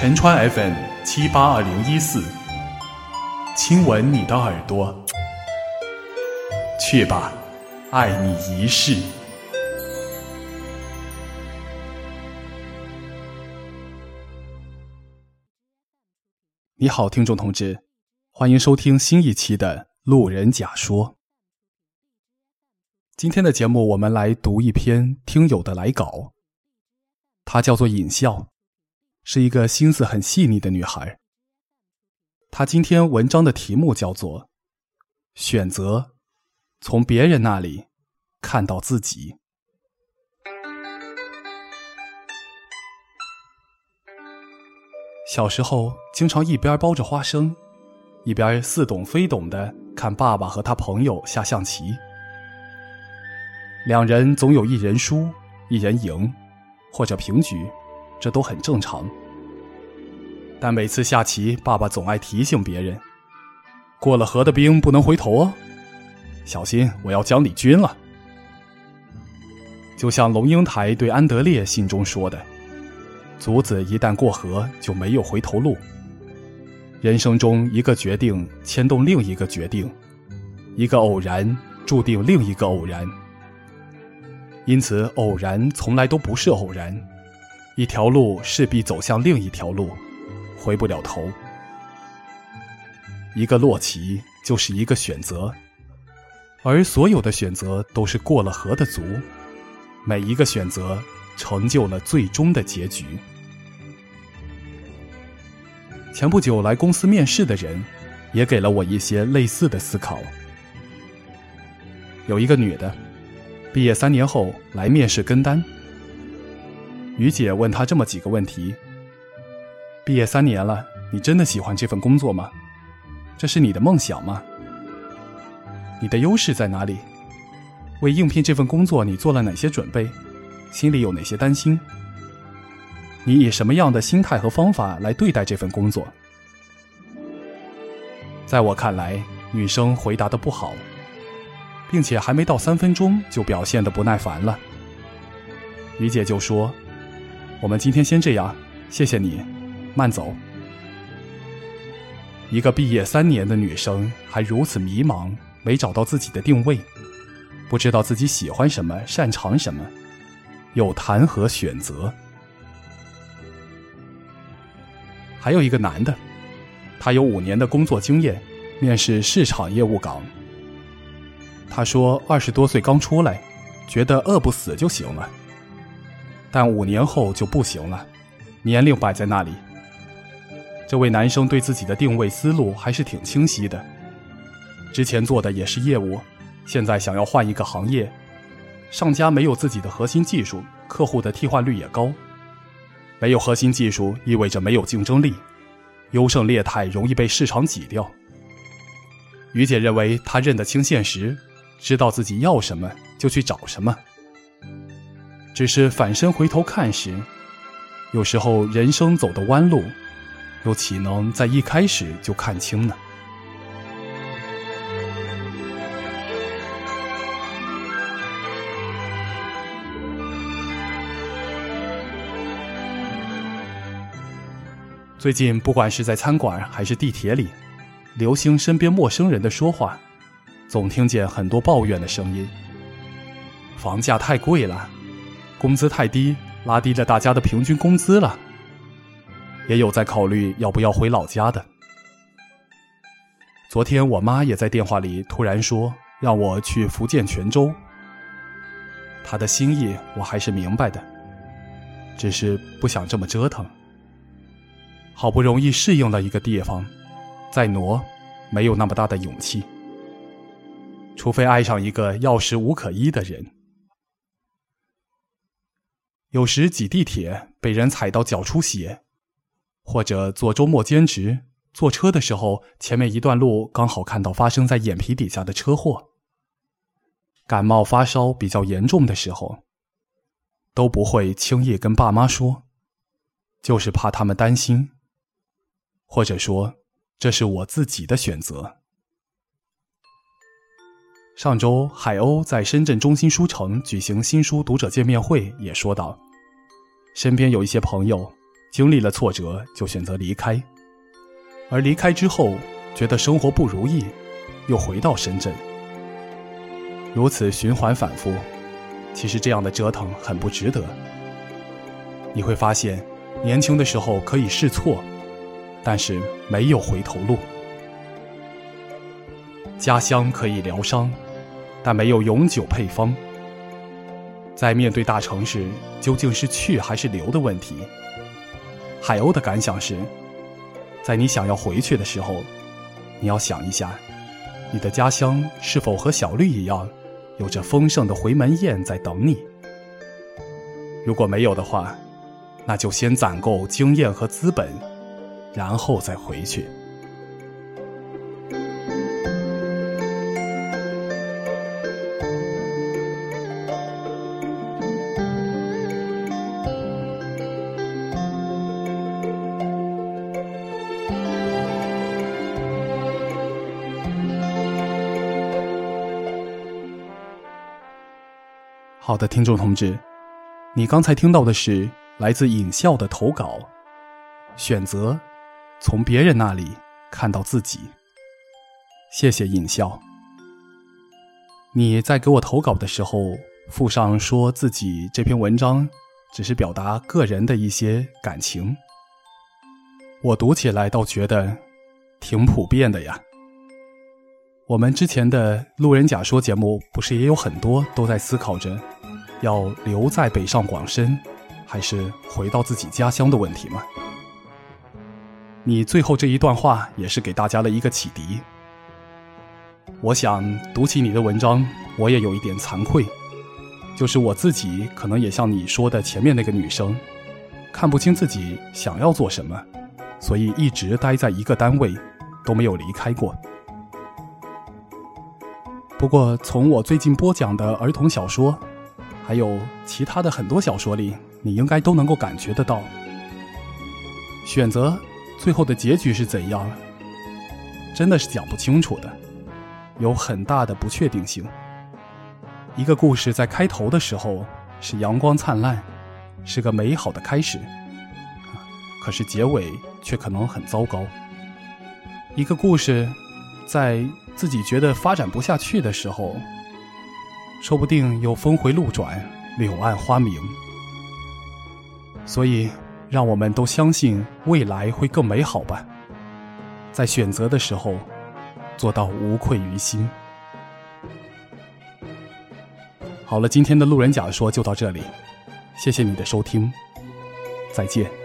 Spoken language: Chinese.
陈川 FM 七八二零一四，亲吻你的耳朵，去吧，爱你一世。你好，听众同志，欢迎收听新一期的《路人甲说》。今天的节目，我们来读一篇听友的来稿，它叫做尹笑。是一个心思很细腻的女孩。她今天文章的题目叫做“选择从别人那里看到自己”。小时候，经常一边包着花生，一边似懂非懂的看爸爸和他朋友下象棋。两人总有一人输，一人赢，或者平局。这都很正常，但每次下棋，爸爸总爱提醒别人：“过了河的兵不能回头哦，小心我要将你军了。”就像龙应台对安德烈信中说的：“卒子一旦过河，就没有回头路。人生中一个决定牵动另一个决定，一个偶然注定另一个偶然，因此偶然从来都不是偶然。”一条路势必走向另一条路，回不了头。一个落棋就是一个选择，而所有的选择都是过了河的卒，每一个选择成就了最终的结局。前不久来公司面试的人，也给了我一些类似的思考。有一个女的，毕业三年后来面试跟单。于姐问他这么几个问题：毕业三年了，你真的喜欢这份工作吗？这是你的梦想吗？你的优势在哪里？为应聘这份工作，你做了哪些准备？心里有哪些担心？你以什么样的心态和方法来对待这份工作？在我看来，女生回答的不好，并且还没到三分钟就表现的不耐烦了。于姐就说。我们今天先这样，谢谢你，慢走。一个毕业三年的女生还如此迷茫，没找到自己的定位，不知道自己喜欢什么，擅长什么，又谈何选择？还有一个男的，他有五年的工作经验，面试市场业务岗。他说二十多岁刚出来，觉得饿不死就行了。但五年后就不行了，年龄摆在那里。这位男生对自己的定位思路还是挺清晰的，之前做的也是业务，现在想要换一个行业，上家没有自己的核心技术，客户的替换率也高，没有核心技术意味着没有竞争力，优胜劣汰容易被市场挤掉。于姐认为他认得清现实，知道自己要什么就去找什么。只是反身回头看时，有时候人生走的弯路，又岂能在一开始就看清呢？最近，不管是在餐馆还是地铁里，流行身边陌生人的说话，总听见很多抱怨的声音：房价太贵了。工资太低，拉低了大家的平均工资了。也有在考虑要不要回老家的。昨天我妈也在电话里突然说让我去福建泉州。她的心意我还是明白的，只是不想这么折腾。好不容易适应了一个地方，再挪，没有那么大的勇气。除非爱上一个要时无可依的人。有时挤地铁被人踩到脚出血，或者做周末兼职坐车的时候，前面一段路刚好看到发生在眼皮底下的车祸。感冒发烧比较严重的时候，都不会轻易跟爸妈说，就是怕他们担心，或者说这是我自己的选择。上周，海鸥在深圳中心书城举行新书读者见面会，也说道：“身边有一些朋友，经历了挫折就选择离开，而离开之后觉得生活不如意，又回到深圳，如此循环反复。其实这样的折腾很不值得。你会发现，年轻的时候可以试错，但是没有回头路。家乡可以疗伤，但没有永久配方。在面对大城市究竟是去还是留的问题，海鸥的感想是：在你想要回去的时候，你要想一下，你的家乡是否和小绿一样。有着丰盛的回门宴在等你。如果没有的话，那就先攒够经验和资本，然后再回去。好的，听众同志，你刚才听到的是来自尹笑的投稿，选择从别人那里看到自己。谢谢尹笑。你在给我投稿的时候附上说自己这篇文章只是表达个人的一些感情，我读起来倒觉得挺普遍的呀。我们之前的路人甲说节目不是也有很多都在思考着。要留在北上广深，还是回到自己家乡的问题吗？你最后这一段话也是给大家的一个启迪。我想读起你的文章，我也有一点惭愧，就是我自己可能也像你说的前面那个女生，看不清自己想要做什么，所以一直待在一个单位，都没有离开过。不过从我最近播讲的儿童小说。还有其他的很多小说里，你应该都能够感觉得到。选择最后的结局是怎样，真的是讲不清楚的，有很大的不确定性。一个故事在开头的时候是阳光灿烂，是个美好的开始，可是结尾却可能很糟糕。一个故事在自己觉得发展不下去的时候。说不定又峰回路转，柳暗花明。所以，让我们都相信未来会更美好吧。在选择的时候，做到无愧于心。好了，今天的路人甲说就到这里，谢谢你的收听，再见。